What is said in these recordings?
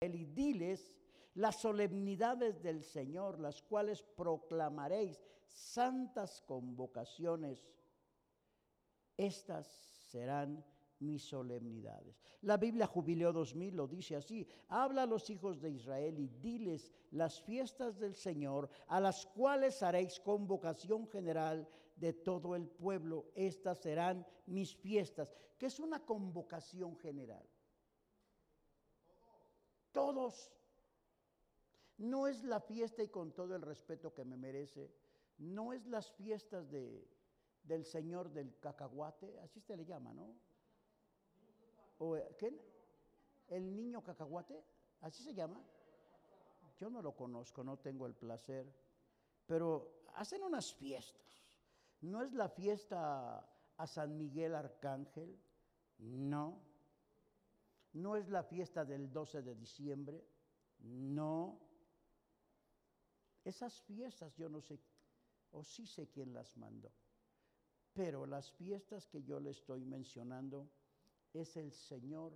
y diles las solemnidades del Señor, las cuales proclamaréis santas convocaciones. Estas serán mis solemnidades. La Biblia Jubileo 2000 lo dice así, habla a los hijos de Israel y diles las fiestas del Señor, a las cuales haréis convocación general de todo el pueblo. Estas serán mis fiestas, que es una convocación general. Todos. No es la fiesta y con todo el respeto que me merece, no es las fiestas de, del Señor del cacahuate, así se le llama, ¿no? o ¿qué? el niño cacahuate, así se llama. Yo no lo conozco, no tengo el placer, pero hacen unas fiestas. No es la fiesta a San Miguel Arcángel, no. No es la fiesta del 12 de diciembre, no. Esas fiestas yo no sé, o sí sé quién las mandó, pero las fiestas que yo le estoy mencionando, es el Señor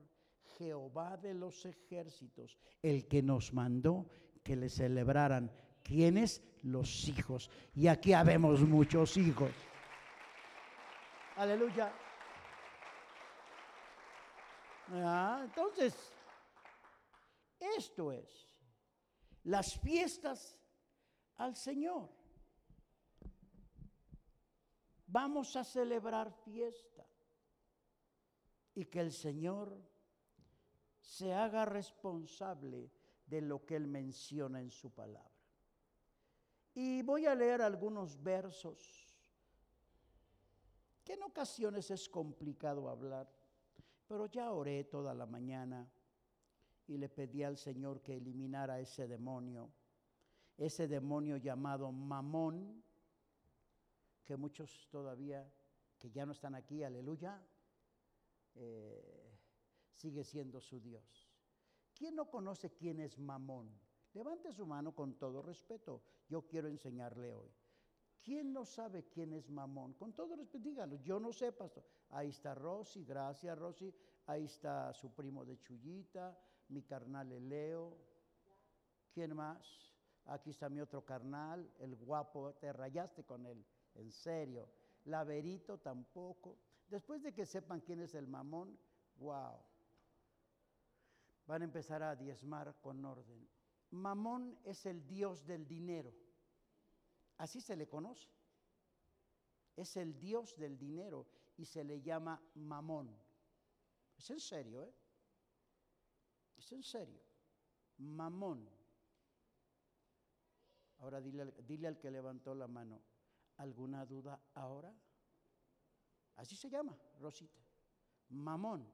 Jehová de los ejércitos, el que nos mandó que le celebraran. ¿Quiénes? Los hijos. Y aquí habemos muchos hijos. Aleluya. Ah, entonces, esto es las fiestas al Señor. Vamos a celebrar fiesta y que el Señor se haga responsable de lo que Él menciona en su palabra. Y voy a leer algunos versos que en ocasiones es complicado hablar, pero ya oré toda la mañana y le pedí al Señor que eliminara ese demonio, ese demonio llamado Mamón, que muchos todavía, que ya no están aquí, aleluya, eh, sigue siendo su Dios. ¿Quién no conoce quién es Mamón? Levante su mano con todo respeto. Yo quiero enseñarle hoy. ¿Quién no sabe quién es Mamón? Con todo respeto, dígalo. Yo no sé, pastor. Ahí está Rosy, gracias Rosy. Ahí está su primo de Chullita, mi carnal Leo. ¿Quién más? Aquí está mi otro carnal, el guapo, te rayaste con él, en serio. Laverito tampoco. Después de que sepan quién es el mamón, wow, van a empezar a diezmar con orden. Mamón es el dios del dinero, así se le conoce. Es el dios del dinero y se le llama mamón. Es en serio, ¿eh? Es en serio. Mamón. Ahora dile, dile al que levantó la mano, ¿alguna duda ahora? Así se llama, Rosita. Mamón.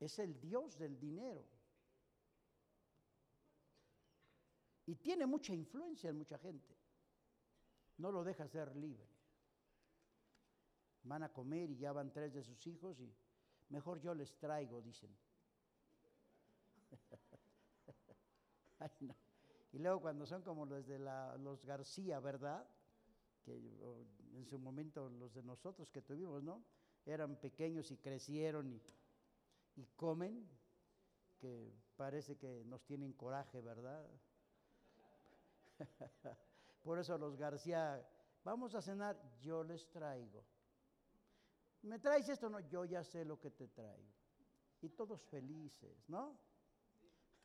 Es el dios del dinero. Y tiene mucha influencia en mucha gente. No lo deja ser libre. Van a comer y ya van tres de sus hijos y mejor yo les traigo, dicen. Y luego cuando son como los de los García, ¿verdad? que en su momento los de nosotros que tuvimos, ¿no? Eran pequeños y crecieron y, comen, que parece que nos tienen coraje, ¿verdad? Por eso los García, vamos a cenar, yo les traigo. ¿Me traes esto? No, yo ya sé lo que te traigo. Y todos felices, ¿no?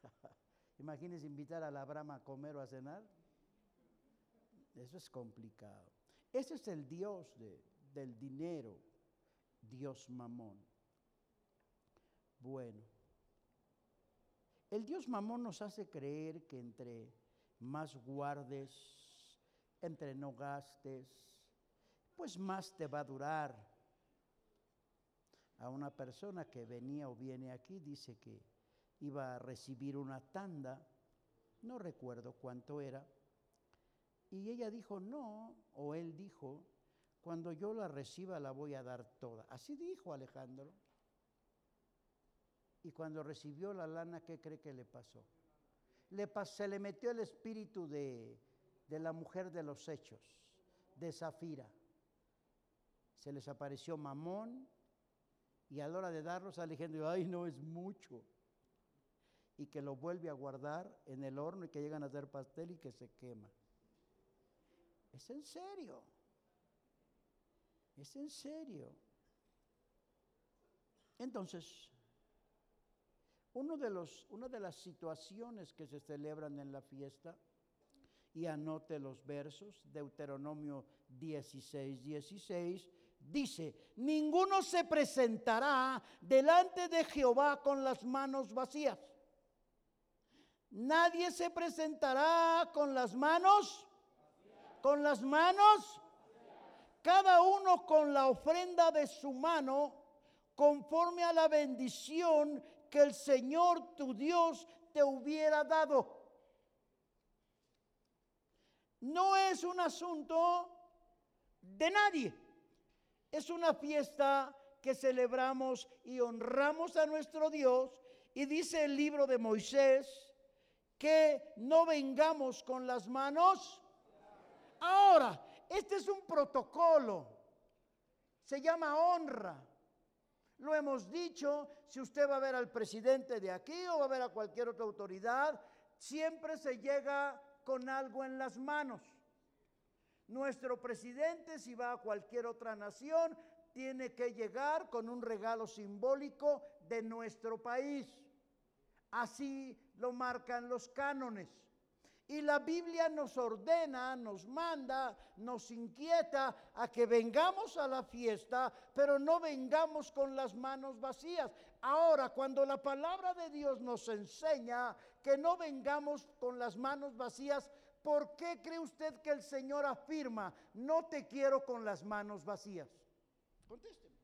Imagínense invitar a la brama a comer o a cenar. Eso es complicado. Ese es el Dios del dinero, Dios mamón. Bueno, el Dios mamón nos hace creer que entre más guardes, entre no gastes, pues más te va a durar. A una persona que venía o viene aquí dice que iba a recibir una tanda, no recuerdo cuánto era, y ella dijo, no, o él dijo, cuando yo la reciba la voy a dar toda. Así dijo Alejandro. Y cuando recibió la lana, ¿qué cree que le pasó? Se le metió el espíritu de, de la mujer de los hechos, de Zafira. Se les apareció Mamón y a la hora de darlos Alejandro, ay, no es mucho. y que lo vuelve a guardar en el horno y que llegan a hacer pastel y que se quema. Es en serio. Es en serio. Entonces, uno de los, una de las situaciones que se celebran en la fiesta, y anote los versos, Deuteronomio 16, 16, dice, ninguno se presentará delante de Jehová con las manos vacías. Nadie se presentará con las manos, con las manos, cada uno con la ofrenda de su mano, conforme a la bendición que el Señor tu Dios te hubiera dado. No es un asunto de nadie. Es una fiesta que celebramos y honramos a nuestro Dios. Y dice el libro de Moisés que no vengamos con las manos. Ahora, este es un protocolo. Se llama honra. Lo hemos dicho, si usted va a ver al presidente de aquí o va a ver a cualquier otra autoridad, siempre se llega con algo en las manos. Nuestro presidente, si va a cualquier otra nación, tiene que llegar con un regalo simbólico de nuestro país. Así lo marcan los cánones. Y la Biblia nos ordena, nos manda, nos inquieta a que vengamos a la fiesta, pero no vengamos con las manos vacías. Ahora, cuando la palabra de Dios nos enseña que no vengamos con las manos vacías, ¿por qué cree usted que el Señor afirma, no te quiero con las manos vacías? Contésteme.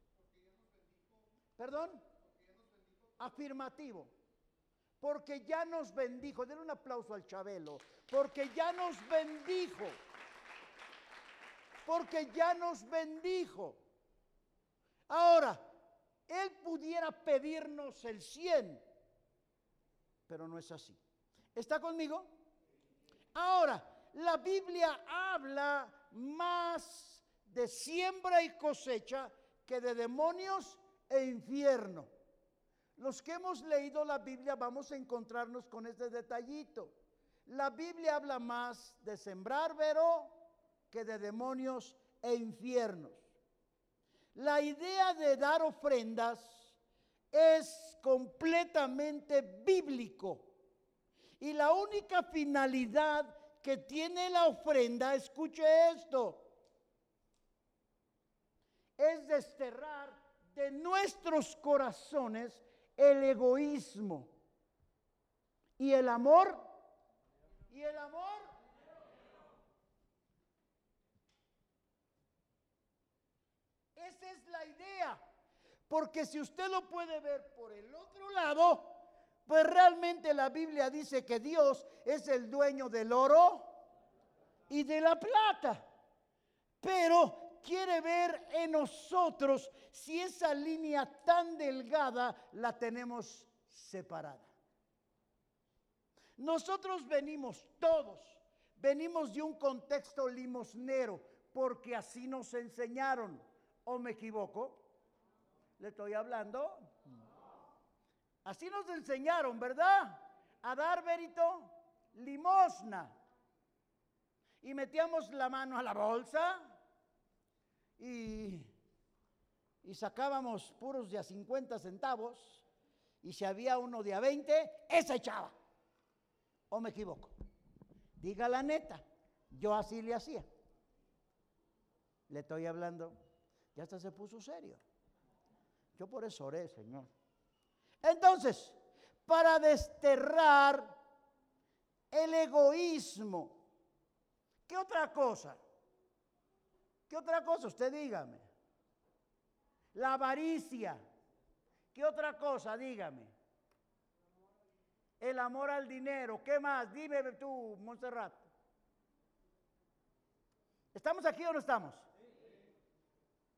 ¿Perdón? Afirmativo porque ya nos bendijo. Denle un aplauso al Chabelo, porque ya nos bendijo. Porque ya nos bendijo. Ahora, Él pudiera pedirnos el 100, pero no es así. ¿Está conmigo? Ahora, la Biblia habla más de siembra y cosecha que de demonios e infierno. Los que hemos leído la Biblia vamos a encontrarnos con este detallito. La Biblia habla más de sembrar vero que de demonios e infiernos. La idea de dar ofrendas es completamente bíblico. Y la única finalidad que tiene la ofrenda, escuche esto, es desterrar de nuestros corazones el egoísmo y el amor. Y el amor. Esa es la idea. Porque si usted lo puede ver por el otro lado, pues realmente la Biblia dice que Dios es el dueño del oro y de la plata. Pero quiere ver en nosotros si esa línea tan delgada la tenemos separada. Nosotros venimos todos, venimos de un contexto limosnero, porque así nos enseñaron. ¿O me equivoco? ¿Le estoy hablando? Así nos enseñaron, ¿verdad? A dar verito limosna. Y metíamos la mano a la bolsa y, sacábamos puros de a 50 centavos y si había uno de a 20, esa echaba. ¿O me equivoco? Diga la neta, yo así le hacía. Le estoy hablando, ya hasta se puso serio. Yo por eso oré, Señor. Entonces, para desterrar el egoísmo, ¿qué otra cosa? ¿Qué otra cosa? Usted dígame. La avaricia. ¿Qué otra cosa? Dígame. El amor al dinero. ¿Qué más? Dime tú, Montserrat. ¿Estamos aquí o no estamos?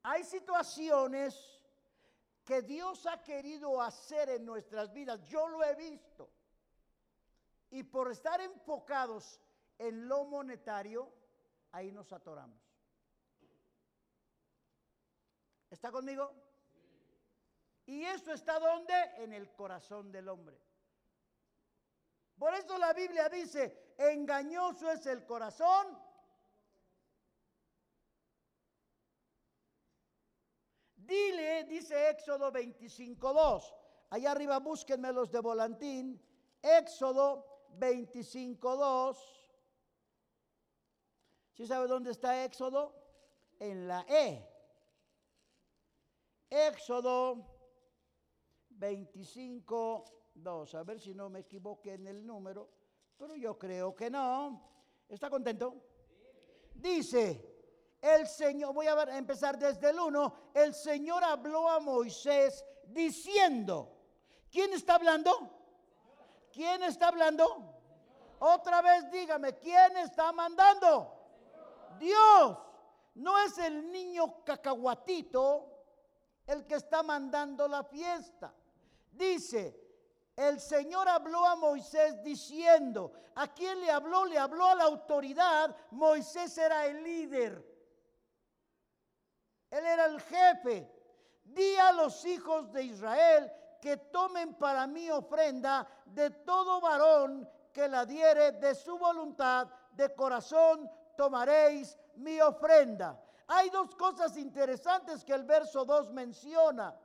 Hay situaciones que Dios ha querido hacer en nuestras vidas. Yo lo he visto. Y por estar enfocados en lo monetario, ahí nos atoramos. ¿Está conmigo? Y eso está donde? En el corazón del hombre. Por eso la Biblia dice, engañoso es el corazón. Dile, dice Éxodo 25.2. Allá arriba búsquenme los de volantín. Éxodo 25.2. ¿Sí sabe dónde está Éxodo? En la E. Éxodo 25.2. A ver si no me equivoqué en el número, pero yo creo que no. ¿Está contento? Dice, el Señor, voy a empezar desde el 1, el Señor habló a Moisés diciendo, ¿quién está hablando? ¿Quién está hablando? Otra vez dígame, ¿quién está mandando? Dios. No es el niño cacahuatito el que está mandando la fiesta. Dice, el Señor habló a Moisés diciendo, ¿a quién le habló? Le habló a la autoridad. Moisés era el líder. Él era el jefe. Di a los hijos de Israel que tomen para mí ofrenda de todo varón que la diere de su voluntad, de corazón tomaréis mi ofrenda. Hay dos cosas interesantes que el verso 2 menciona.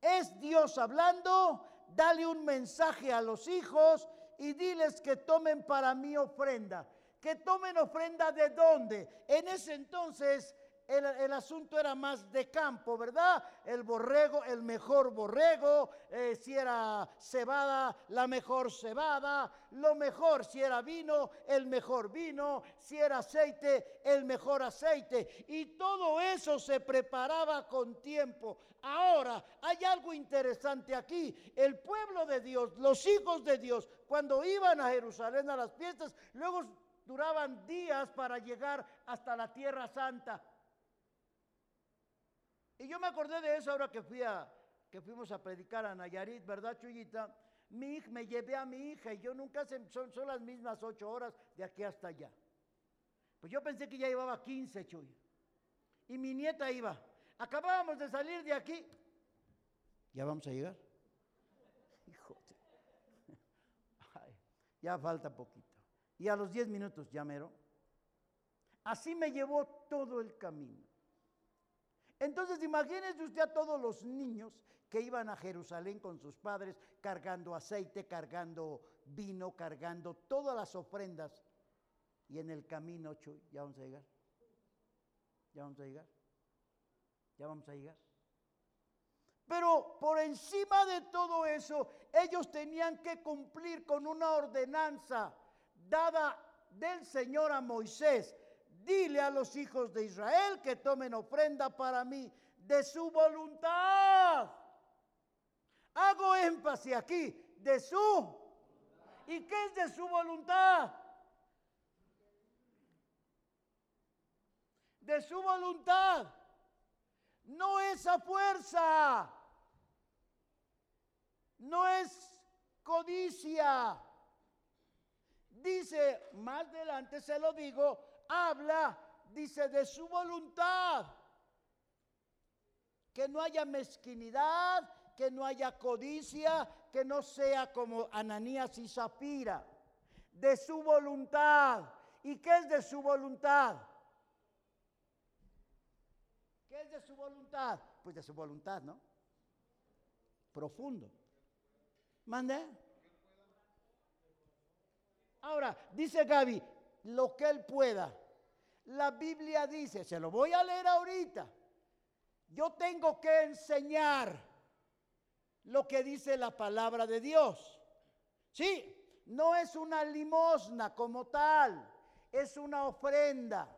Es Dios hablando, dale un mensaje a los hijos y diles que tomen para mí ofrenda. Que tomen ofrenda de dónde. En ese entonces el, asunto era más de campo, ¿verdad? El borrego, el mejor borrego, eh, si era cebada, la mejor cebada, lo mejor, si era vino, el mejor vino, si era aceite, el mejor aceite. Y todo eso se preparaba con tiempo. Ahora, hay algo interesante aquí. El pueblo de Dios, los hijos de Dios, cuando iban a Jerusalén a las fiestas, luego duraban días para llegar hasta la tierra santa. Y yo me acordé de eso ahora que, fui a, que fuimos a predicar a Nayarit, ¿verdad, Chuyita? Mi me llevé a mi hija y yo nunca son, las mismas ocho horas de aquí hasta allá. Pues yo pensé que ya llevaba 15, Chuy. Y mi nieta iba. Acabábamos de salir de aquí. ¿Ya vamos a llegar? Hijo ya falta poquito. Y a los 10 minutos ya mero. Así me llevó todo el camino. Entonces imagínese usted a todos los niños que iban a Jerusalén con sus padres cargando aceite, cargando vino, cargando todas las ofrendas. Y en el camino, Chuy, ya vamos a llegar. Ya vamos a llegar. Ya vamos a llegar. Pero por encima de todo eso, ellos tenían que cumplir con una ordenanza dada del Señor a Moisés dile a los hijos de Israel que tomen ofrenda para mí de su voluntad. Hago énfasis aquí, de su. ¿Y qué es de su voluntad? De su voluntad. No es a fuerza. No es codicia. Dice, más adelante se lo digo, habla, dice, de su voluntad. Que no haya mezquinidad, que no haya codicia, que no sea como Ananías y Zafira. De su voluntad. ¿Y qué es de su voluntad? ¿Qué es de su voluntad? Pues de su voluntad, ¿no? Profundo. ¿Mande? Ahora, dice Gaby, lo que él pueda. La Biblia dice, se lo voy a leer ahorita, yo tengo que enseñar lo que dice la palabra de Dios. Sí, no es una limosna como tal, es una ofrenda.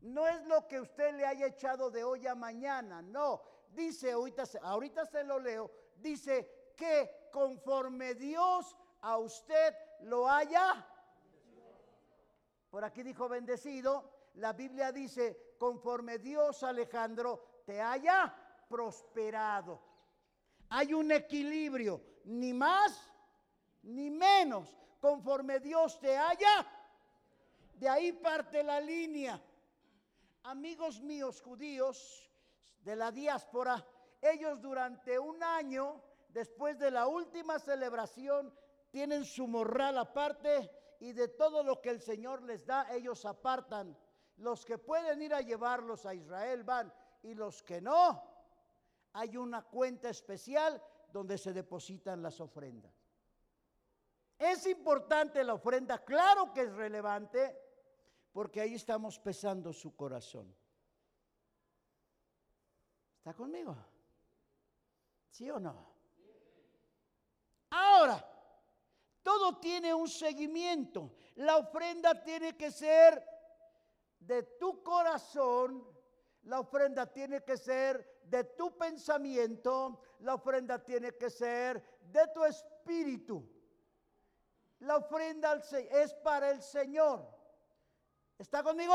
No es lo que usted le haya echado de hoy a mañana, no. Dice, ahorita, ahorita se lo leo, dice que conforme Dios a usted lo haya por aquí dijo bendecido. La Biblia dice, conforme Dios, Alejandro, te haya prosperado. Hay un equilibrio, ni más ni menos, conforme Dios te haya. De ahí parte la línea. Amigos míos judíos de la diáspora, ellos durante un año, después de la última celebración tienen su morral aparte y de todo lo que el Señor les da, ellos apartan. Los que pueden ir a llevarlos a Israel van y los que no, hay una cuenta especial donde se depositan las ofrendas. Es importante la ofrenda, claro que es relevante, porque ahí estamos pesando su corazón. ¿Está conmigo? ¿Sí o no? Ahora, todo tiene un seguimiento. La ofrenda tiene que ser de tu corazón, la ofrenda tiene que ser de tu pensamiento, la ofrenda tiene que ser de tu espíritu. La ofrenda es para el Señor. ¿Está conmigo?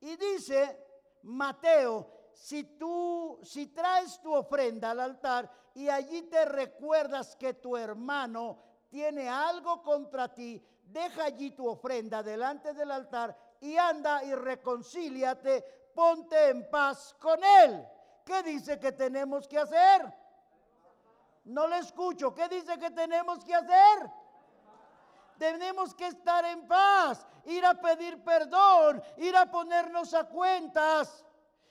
Y dice Mateo, si tú, si traes tu ofrenda al altar y allí te recuerdas que tu hermano tiene algo contra ti, deja allí tu ofrenda delante del altar y anda y reconcíliate, ponte en paz con él. ¿Qué dice que tenemos que hacer? No le escucho. ¿Qué dice que tenemos que hacer? Tenemos que estar en paz, ir a pedir perdón, ir a ponernos a cuentas.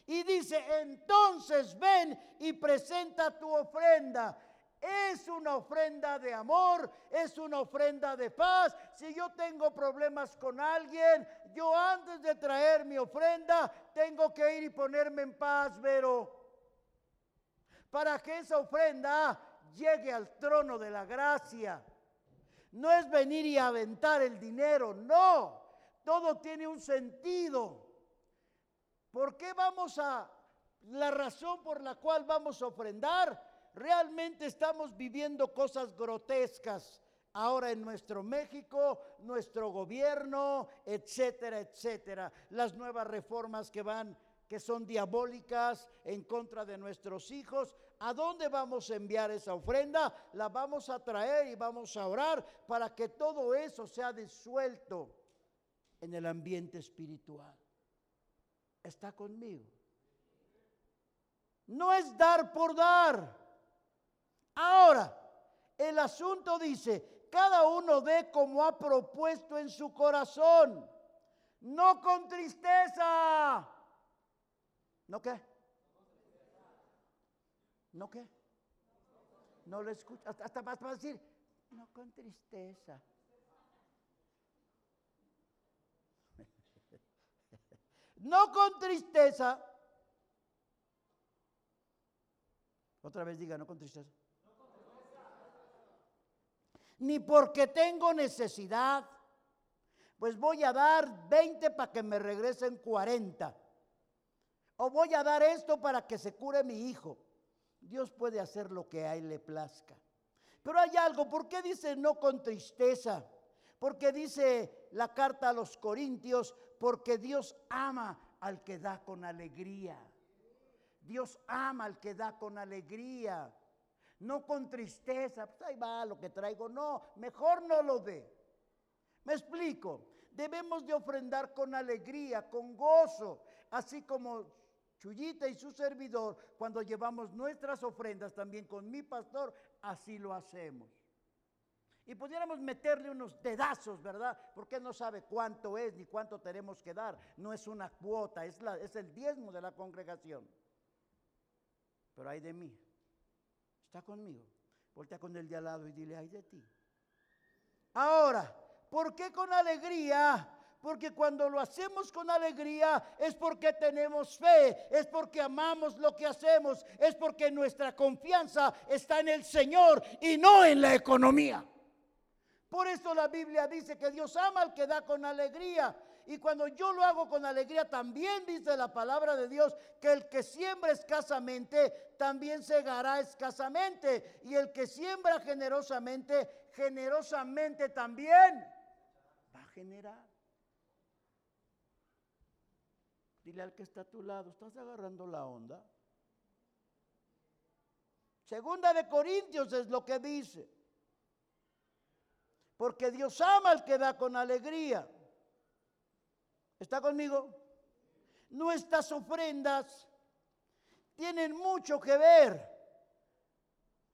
Y dice, entonces ven y presenta tu ofrenda. Es una ofrenda de amor, es una ofrenda de paz. Si yo tengo problemas con alguien, yo antes de traer mi ofrenda tengo que ir y ponerme en paz, pero para que esa ofrenda llegue al trono de la gracia. No es venir y aventar el dinero, no. Todo tiene un sentido. ¿Por qué vamos a, la razón por la cual vamos a ofrendar? Realmente estamos viviendo cosas grotescas ahora en nuestro México, nuestro gobierno, etcétera, etcétera. Las nuevas reformas que van, que son diabólicas en contra de nuestros hijos. ¿A dónde vamos a enviar esa ofrenda? La vamos a traer y vamos a orar para que todo eso sea disuelto en el ambiente espiritual está conmigo. No es dar por dar. Ahora, el asunto dice, cada uno dé como ha propuesto en su corazón, no con tristeza. ¿No qué? ¿No qué? No lo escucha. Hasta, vas a decir, no con tristeza. no con tristeza. Otra vez diga, no con tristeza. Ni porque tengo necesidad, pues voy a dar 20 para que me regresen 40. O voy a dar esto para que se cure mi hijo. Dios puede hacer lo que a él le plazca. Pero hay algo, ¿por qué dice no con tristeza? Porque dice la carta a los Corintios, porque Dios ama al que da con alegría. Dios ama al que da con alegría. No con tristeza, pues ahí va lo que traigo. No, mejor no lo dé. Me explico. Debemos de ofrendar con alegría, con gozo, así como Chuyita y su servidor, cuando llevamos nuestras ofrendas también con mi pastor, así lo hacemos y pudiéramos meterle unos dedazos, ¿verdad? Porque no sabe cuánto es ni cuánto tenemos que dar. No es una cuota, es, es el diezmo de la congregación. Pero hay de mí. Está conmigo. Voltea con el de al lado y dile, ay de ti. Ahora, ¿por qué con alegría? Porque cuando lo hacemos con alegría es porque tenemos fe, es porque amamos lo que hacemos, es porque nuestra confianza está en el Señor y no en la economía. Por eso la Biblia dice que Dios ama al que da con alegría. Y cuando yo lo hago con alegría, también dice la palabra de Dios que el que siembra escasamente, también segará escasamente. Y el que siembra generosamente, generosamente también va a generar. Dile al que está a tu lado, ¿estás agarrando la onda? Segunda de Corintios es lo que dice. Porque Dios ama al que da con alegría. ¿Está conmigo? Nuestras ofrendas tienen mucho que ver.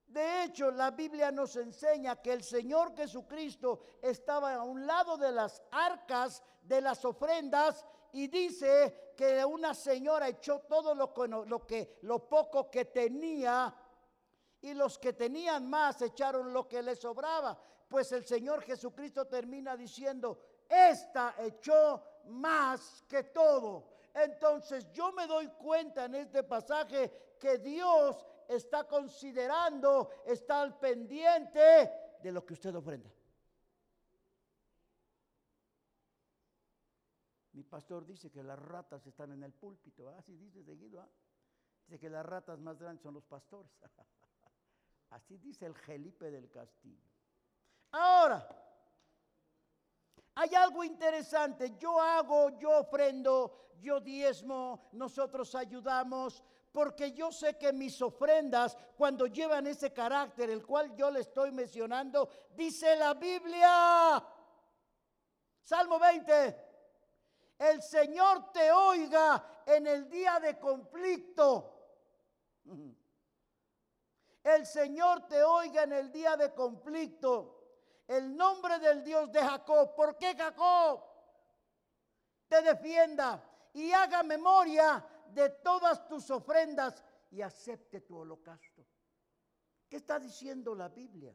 De hecho, la Biblia nos enseña que el Señor Jesucristo estaba a un lado de las arcas de las ofrendas y dice que una señora echó todo lo, lo, que, lo poco que tenía y los que tenían más echaron lo que les sobraba. Pues el Señor Jesucristo termina diciendo, esta echó más que todo. Entonces yo me doy cuenta en este pasaje que Dios está considerando, está al pendiente de lo que usted ofrenda. Mi pastor dice que las ratas están en el púlpito, así dice seguido. ¿ah? Dice que las ratas más grandes son los pastores. así dice el Gelipe del Castillo. Ahora, hay algo interesante. Yo hago, yo ofrendo, yo diezmo, nosotros ayudamos, porque yo sé que mis ofrendas, cuando llevan ese carácter, el cual yo le estoy mencionando, dice la Biblia. Salmo 20. El Señor te oiga en el día de conflicto. El Señor te oiga en el día de conflicto. El nombre del Dios de Jacob. ¿Por qué Jacob? Te defienda y haga memoria de todas tus ofrendas y acepte tu holocausto. ¿Qué está diciendo la Biblia?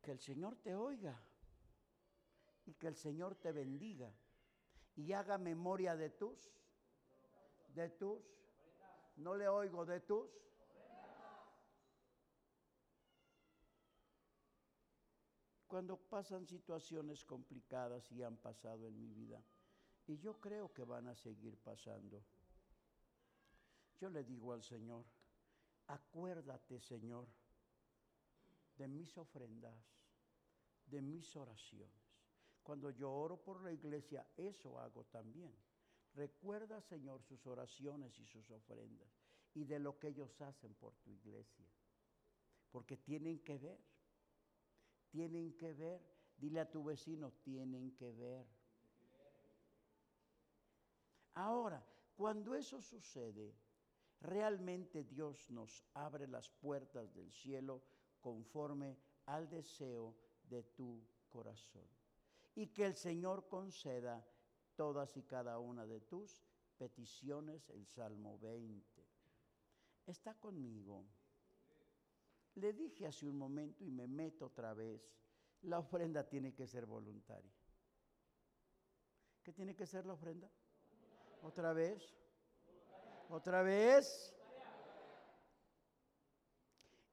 Que el Señor te oiga y que el Señor te bendiga y haga memoria de tus, de tus, no le oigo de tus. Cuando pasan situaciones complicadas y han pasado en mi vida, y yo creo que van a seguir pasando, yo le digo al Señor, acuérdate Señor de mis ofrendas, de mis oraciones. Cuando yo oro por la iglesia, eso hago también. Recuerda, Señor, sus oraciones y sus ofrendas y de lo que ellos hacen por tu iglesia. Porque tienen que ver, tienen que ver. Dile a tu vecino, tienen que ver. Ahora, cuando eso sucede, realmente Dios nos abre las puertas del cielo conforme al deseo de tu corazón y que el Señor conceda todas y cada una de tus peticiones, el Salmo 20. Está conmigo. Le dije hace un momento y me meto otra vez, la ofrenda tiene que ser voluntaria. ¿Qué tiene que ser la ofrenda? Otra vez. Otra vez.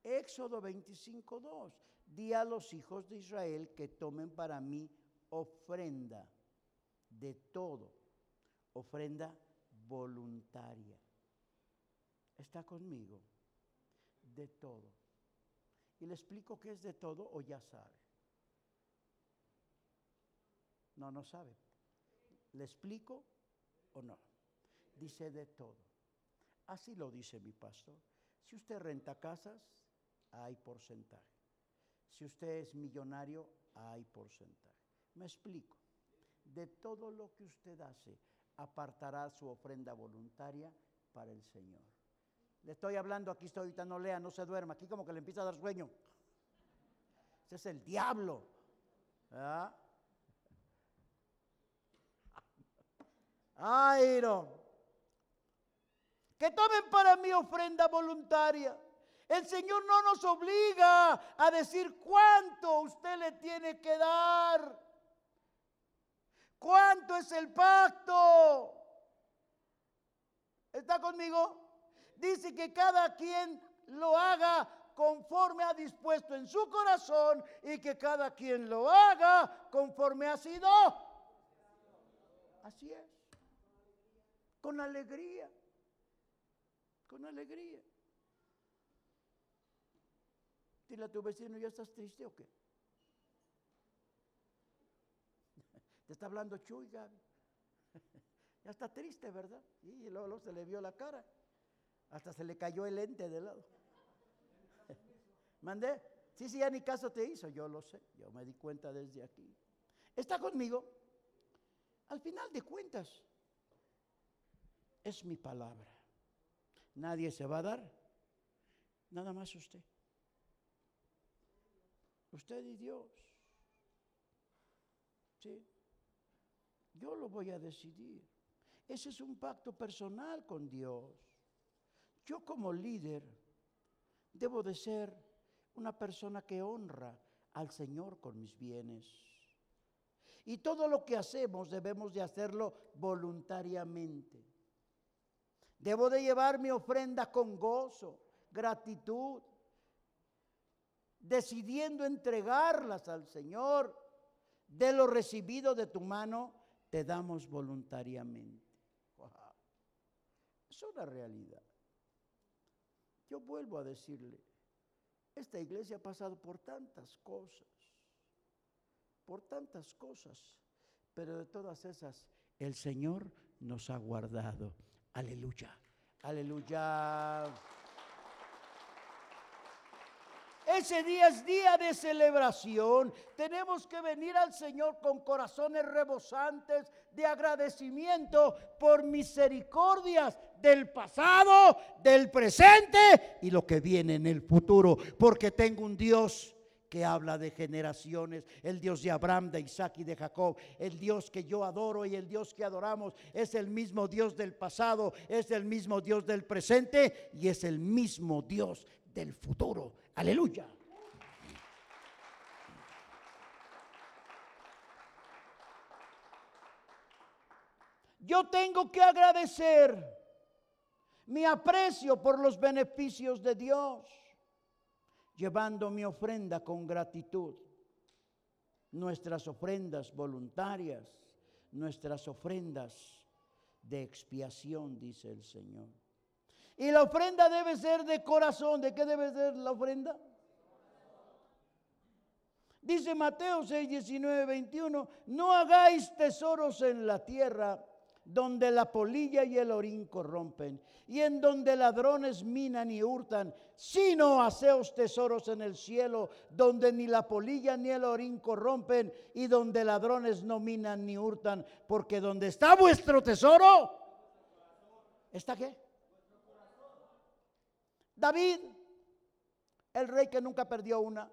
Éxodo 25.2. Di a los hijos de Israel que tomen para mí ofrenda de todo, ofrenda voluntaria. ¿Está conmigo? De todo. Y le explico qué es de todo o ya sabe. No, no sabe. ¿Le explico o no? Dice de todo. Así lo dice mi pastor. Si usted renta casas, hay porcentaje. Si usted es millonario, hay porcentaje. Me explico. De todo lo que usted hace, apartará su ofrenda voluntaria para el Señor. Le estoy hablando, aquí estoy, ahorita no lea, no se duerma, aquí como que le empieza a dar sueño. Ese es el diablo. Ay, no. Que tomen para mí ofrenda voluntaria. El Señor no nos obliga a decir cuánto usted le tiene que dar. ¿Cuánto es el pacto? ¿Está conmigo? Dice que cada quien lo haga conforme ha dispuesto en su corazón y que cada quien lo haga conforme ha sido. Así es. Con alegría. Con alegría. Dile a tu vecino, ¿ya estás triste o qué? está hablando Chuy, Gaby. ya está triste, ¿verdad? Y luego, se le vio la cara. Hasta se le cayó el lente de lado. ¿Mandé? Sí, sí, ya ni caso te hizo, yo lo sé, yo me di cuenta desde aquí. ¿Está conmigo? Al final de cuentas, es mi palabra. Nadie se va a dar Nada más usted. Usted y Dios. ¿Sí? Yo lo voy a decidir. Ese es un pacto personal con Dios. Yo como líder debo de ser una persona que honra al Señor con mis bienes. Y todo lo que hacemos debemos de hacerlo voluntariamente. Debo de llevar mi ofrenda con gozo, gratitud, decidiendo entregarlas al Señor. De lo recibido de tu mano, te damos voluntariamente. Es una realidad. Yo vuelvo a decirle, esta iglesia ha pasado por tantas cosas, por tantas cosas, pero de todas esas el Señor nos ha guardado. Aleluya, aleluya. Ese día es día de celebración. Tenemos que venir al Señor con corazones rebosantes de agradecimiento por misericordias del pasado, del presente y lo que viene en el futuro. Porque tengo un Dios que habla de generaciones, el Dios de Abraham, de Isaac y de Jacob, el Dios que yo adoro y el Dios que adoramos es el mismo Dios del pasado, es el mismo Dios del presente y es el mismo Dios del futuro. Aleluya. Yo tengo que agradecer mi aprecio por los beneficios de Dios, llevando mi ofrenda con gratitud. Nuestras ofrendas voluntarias, nuestras ofrendas de expiación, dice el Señor. Y la ofrenda debe ser de corazón. ¿De qué debe ser la ofrenda? Dice Mateo 6, 19, 21, no hagáis tesoros en la tierra donde la polilla y el orín corrompen, y en donde ladrones minan y hurtan, sino haceos tesoros en el cielo, donde ni la polilla ni el orín corrompen, y donde ladrones no minan ni hurtan, porque donde está vuestro tesoro, ¿está qué? David, el rey que nunca perdió una,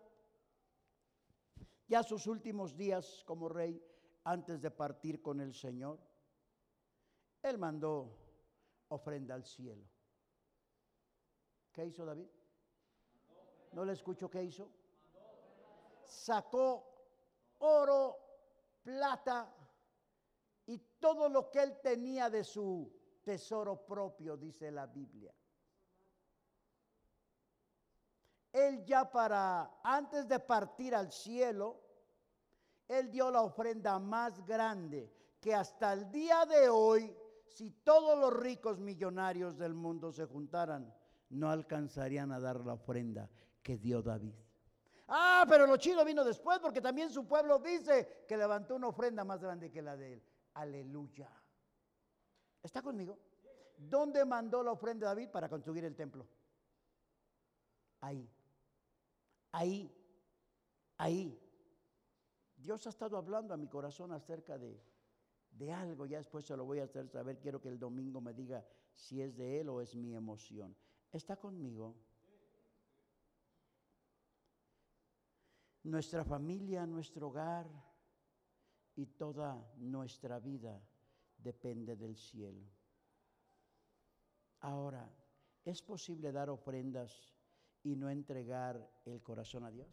ya sus últimos días como rey, antes de partir con el Señor, él mandó ofrenda al cielo. ¿Qué hizo David? ¿No le escucho qué hizo? Sacó oro, plata y todo lo que él tenía de su tesoro propio, dice la Biblia él ya para, antes de partir al cielo, él dio la ofrenda más grande que hasta el día de hoy, si todos los ricos millonarios del mundo se juntaran, no alcanzarían a dar la ofrenda que dio David. Ah, pero lo chido vino después porque también su pueblo dice que levantó una ofrenda más grande que la de él. Aleluya. ¿Está conmigo? ¿Dónde mandó la ofrenda David para construir el templo? Ahí. Ahí, ahí. Dios ha estado hablando a mi corazón acerca de, de algo, ya después se lo voy a hacer saber, quiero que el domingo me diga si es de Él o es mi emoción. ¿Está conmigo? Nuestra familia, nuestro hogar y toda nuestra vida depende del cielo. Ahora, ¿es posible dar ofrendas y no entregar el corazón a Dios?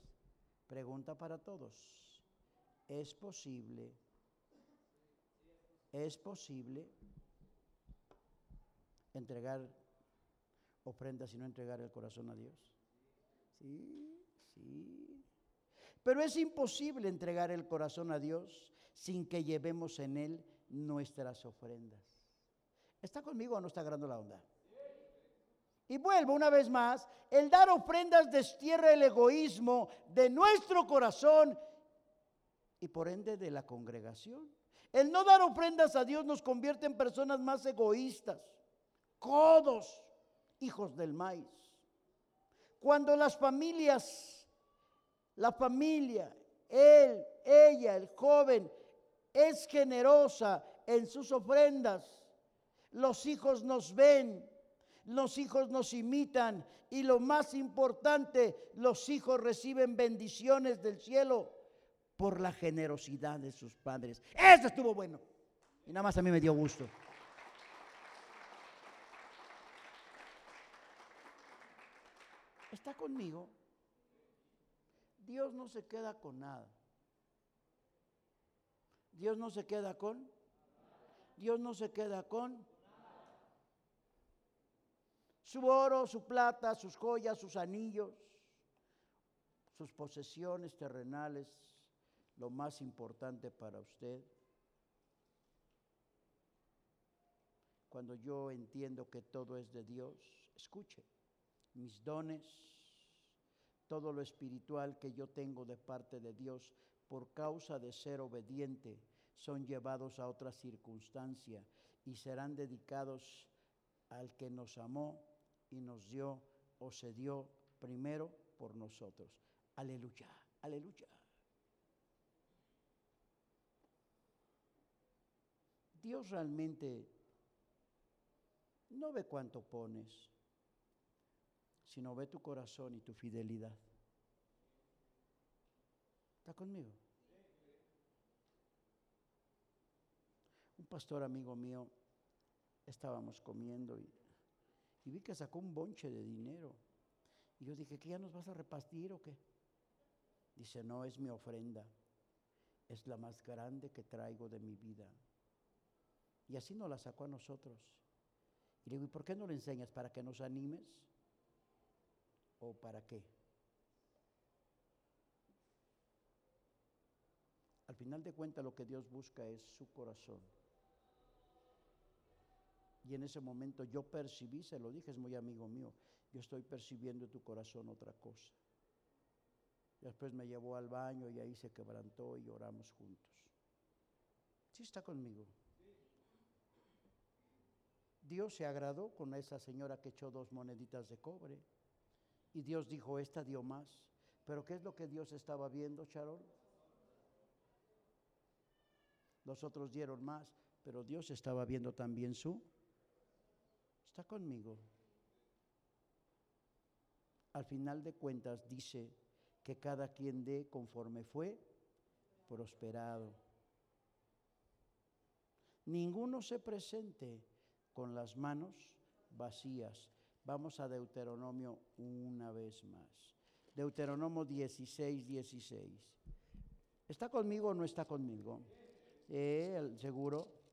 Pregunta para todos. ¿Es posible? ¿Es posible entregar ofrendas y no entregar el corazón a Dios? Sí, sí. Pero es imposible entregar el corazón a Dios sin que llevemos en él nuestras ofrendas. ¿Está conmigo o no está agarrando la onda? Y vuelvo una vez más, el dar ofrendas destierra el egoísmo de nuestro corazón y por ende de la congregación. El no dar ofrendas a Dios nos convierte en personas más egoístas, codos, hijos del maíz. Cuando las familias, la familia, él, ella, el joven, es generosa en sus ofrendas, los hijos nos ven Los hijos nos imitan y lo más importante, los hijos reciben bendiciones del cielo por la generosidad de sus padres. Eso estuvo bueno. Y nada más a mí me dio gusto. ¿Está conmigo? Dios no se queda con nada. Dios no se queda con. Dios no se queda con. Su oro, su plata, sus joyas, sus anillos, sus posesiones terrenales, lo más importante para usted. Cuando yo entiendo que todo es de Dios, escuche, mis dones, todo lo espiritual que yo tengo de parte de Dios por causa de ser obediente, son llevados a otra circunstancia y serán dedicados al que nos amó y nos dio o se dio primero por nosotros. Aleluya, aleluya. Dios realmente no ve cuánto pones, sino ve tu corazón y tu fidelidad. ¿Está conmigo? Un pastor amigo mío, estábamos comiendo y, y vi que sacó un bonche de dinero. Y yo dije, ¿qué ya nos vas a repartir o qué? Dice, no, es mi ofrenda. Es la más grande que traigo de mi vida. Y así nos la sacó a nosotros. Y le digo, ¿y por qué no le enseñas? ¿Para que nos animes? ¿O para qué? Al final de cuentas lo que Dios busca es su corazón. Y en ese momento yo percibí, se lo dije, es muy amigo mío, yo estoy percibiendo en tu corazón otra cosa. Después me llevó al baño y ahí se quebrantó y oramos juntos. ¿Sí está conmigo? Dios se agradó con esa señora que echó dos moneditas de cobre. Y Dios dijo, esta dio más. Pero ¿qué es lo que Dios estaba viendo, Charol? Los otros dieron más, pero Dios estaba viendo también su. Está conmigo. Al final de cuentas dice que cada quien dé conforme fue prosperado. Ninguno se presente con las manos vacías. Vamos a Deuteronomio una vez más. Deuteronomio 16, 16. ¿Está conmigo o no está conmigo? Eh, seguro.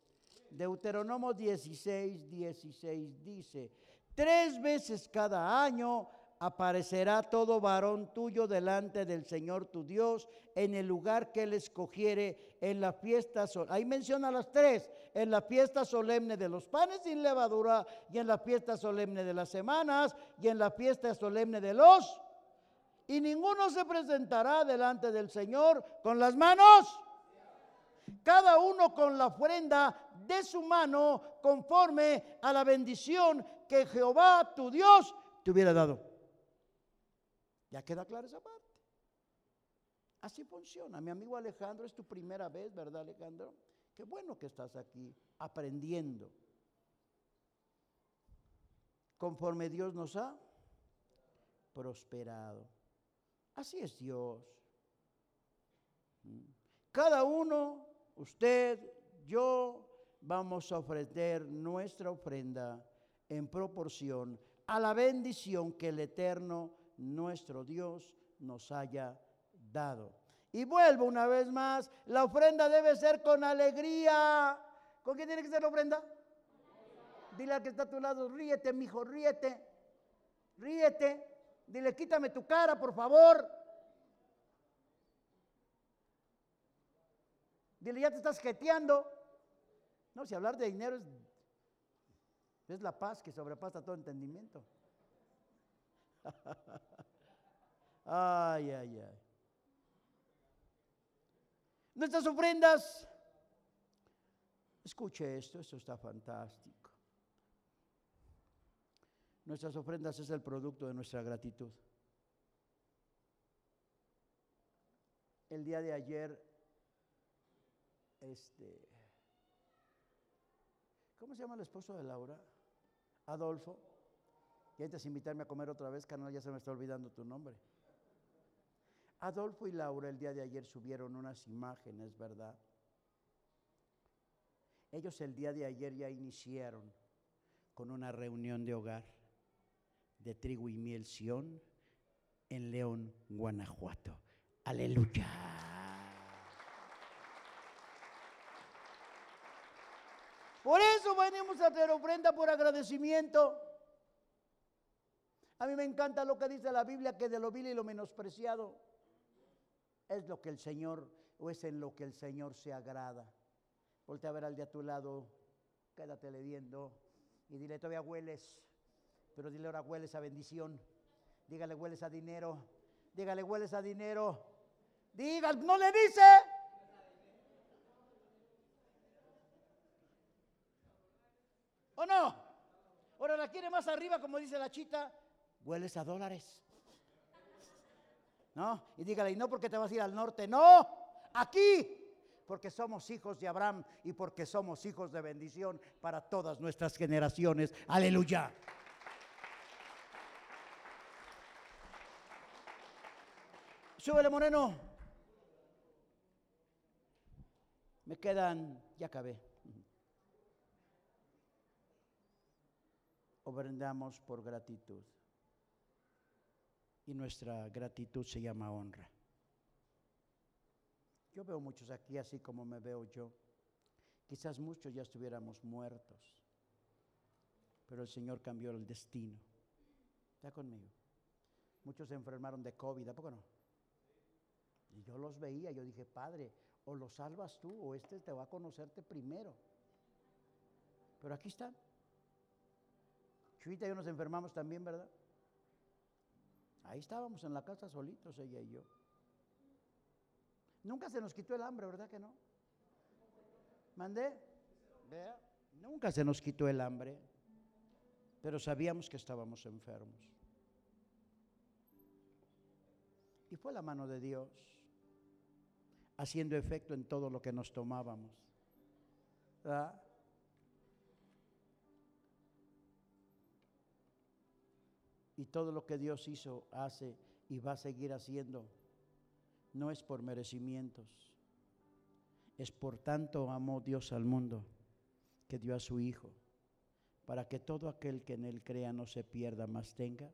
Deuteronomio 16, 16 dice, tres veces cada año aparecerá todo varón tuyo delante del Señor tu Dios en el lugar que él escogiere en la fiesta. Ahí menciona las tres, en la fiesta solemne de los panes sin levadura y en la fiesta solemne de las semanas y en la fiesta solemne de los. Y ninguno se presentará delante del Señor con las manos. Cada uno con la ofrenda de su mano conforme a la bendición que Jehová tu Dios te hubiera dado. ¿Ya queda clara esa parte? Así funciona. Mi amigo Alejandro, es tu primera vez, ¿verdad Alejandro? Qué bueno que estás aquí aprendiendo. Conforme Dios nos ha prosperado. Así es Dios. Cada uno, usted, yo, vamos a ofrecer nuestra ofrenda en proporción a la bendición que el Eterno nuestro Dios nos haya dado. Y vuelvo una vez más, la ofrenda debe ser con alegría. ¿Con quién tiene que ser la ofrenda? Dile al que está a tu lado, ríete, mijo, ríete. Ríete. Dile, quítame tu cara, por favor. Dile, ya te estás jeteando. No, si hablar de dinero es, la paz que sobrepasa todo entendimiento. ay, ay, ay. Nuestras ofrendas, escuche esto, esto está fantástico. Nuestras ofrendas es el producto de nuestra gratitud. El día de ayer, este, ¿cómo se llama el esposo de Laura? Adolfo Y antes de invitarme a comer otra vez, canal, ya se me está olvidando tu nombre. Adolfo y Laura el día de ayer subieron unas imágenes, ¿verdad? Ellos el día de ayer ya iniciaron con una reunión de hogar de trigo y miel Sion en León, Guanajuato. Aleluya. Por eso venimos a hacer ofrenda por agradecimiento. A mí me encanta lo que dice la Biblia, que de lo vil y lo menospreciado es lo que el Señor, o es en lo que el Señor se agrada. Volte a ver al de a tu lado, quédatele viendo y dile, todavía hueles, pero dile ahora hueles a bendición. Dígale, hueles a dinero. Dígale, hueles a dinero. Diga, no le dice. ¿O no? Ahora la quiere más arriba, como dice la chita, hueles a dólares. ¿No? Y dígale, y no porque te vas a ir al norte, no, aquí, porque somos hijos de Abraham y porque somos hijos de bendición para todas nuestras generaciones. Aleluya. Súbele, Moreno. Me quedan, ya acabé. Obrendamos por gratitud. Y nuestra gratitud se llama honra. Yo veo muchos aquí así como me veo yo. Quizás muchos ya estuviéramos muertos. Pero el Señor cambió el destino. Está conmigo. Muchos se enfermaron de COVID, ¿a poco no? Y yo los veía, yo dije, Padre, o lo salvas tú o este te va a conocerte primero. Pero aquí están. Chuita y yo nos enfermamos también, ¿verdad? Ahí estábamos en la casa solitos, ella y yo. Nunca se nos quitó el hambre, ¿verdad que no? ¿Mandé? Vea, nunca se nos quitó el hambre, pero sabíamos que estábamos enfermos. Y fue la mano de Dios haciendo efecto en todo lo que nos tomábamos. Y todo lo que Dios hizo, hace y va a seguir haciendo, no es por merecimientos. Es por tanto amó Dios al mundo que dio a su Hijo, para que todo aquel que en Él crea no se pierda, más tenga.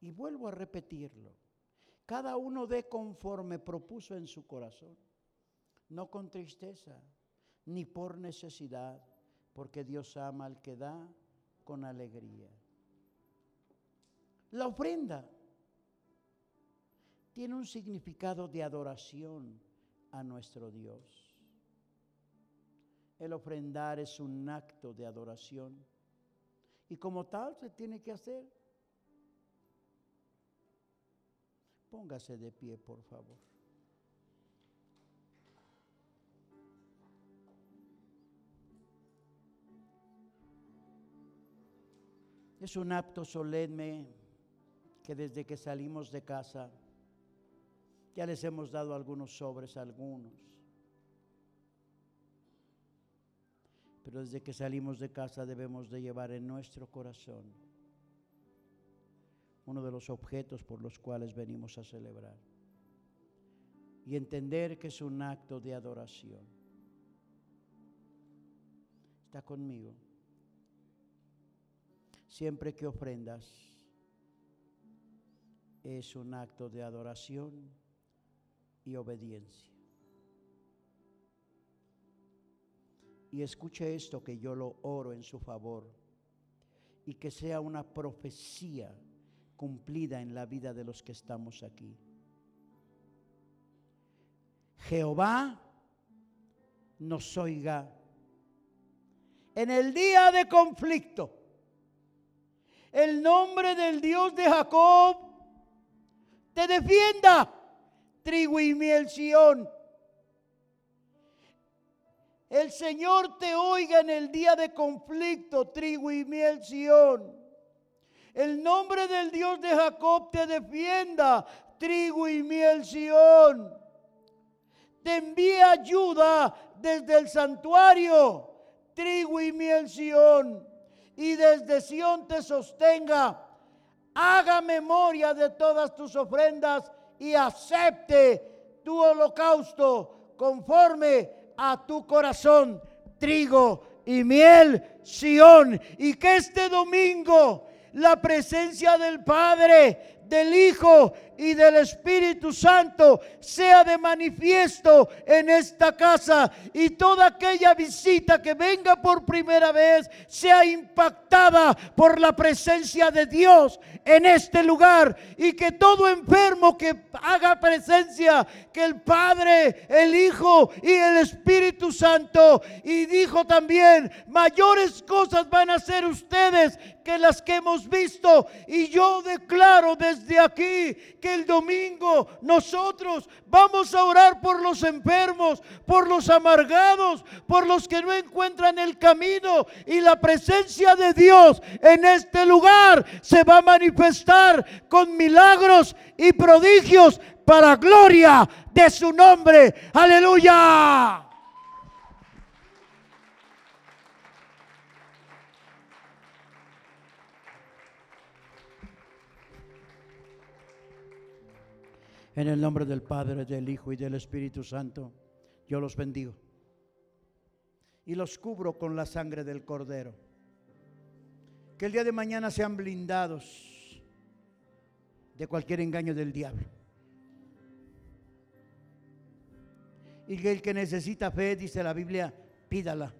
Y vuelvo a repetirlo cada uno dé conforme propuso en su corazón, no con tristeza, ni por necesidad, porque Dios ama al que da con alegría. La ofrenda tiene un significado de adoración a nuestro Dios. El ofrendar es un acto de adoración y como tal se tiene que hacer. Póngase de pie, por favor. Es un acto solemne que desde que salimos de casa ya les hemos dado algunos sobres a algunos. Pero desde que salimos de casa debemos de llevar en nuestro corazón uno de los objetos por los cuales venimos a celebrar. Y entender que es un acto de adoración. Está conmigo. Siempre que ofrendas es un acto de adoración y obediencia. Y escuche esto que yo lo oro en su favor y que sea una profecía cumplida en la vida de los que estamos aquí. Jehová nos oiga en el día de conflicto. El nombre del Dios de Jacob te defienda, trigo y miel Sión. El Señor te oiga en el día de conflicto, trigo y miel Sión. El nombre del Dios de Jacob te defienda, trigo y miel Sión. Te envía ayuda desde el santuario, trigo y miel Sión. y desde Sión te sostenga. Haga memoria de todas tus ofrendas y acepte tu holocausto conforme a tu corazón, trigo y miel, Sión. Y que este domingo la presencia del Padre, del Hijo y del Espíritu Santo sea de manifiesto en esta casa. Y toda aquella visita que venga por primera vez sea impactada por la presencia de Dios en este lugar. Y que todo enfermo que haga presencia, que el Padre, el Hijo y el Espíritu Santo. Y dijo también, mayores cosas van a hacer ustedes que las que hemos visto. Y yo declaro desde aquí que el domingo nosotros vamos a orar por los enfermos, por los amargados, por los que no encuentran el camino y la presencia de Dios en este lugar se va a manifestar con milagros y prodigios para gloria de su nombre. Aleluya. En el nombre del Padre, del Hijo y del Espíritu Santo, yo los bendigo. Y los cubro con la sangre del Cordero. Que el día de mañana sean blindados de cualquier engaño del diablo. Y que el que necesita fe, dice la Biblia, pídala.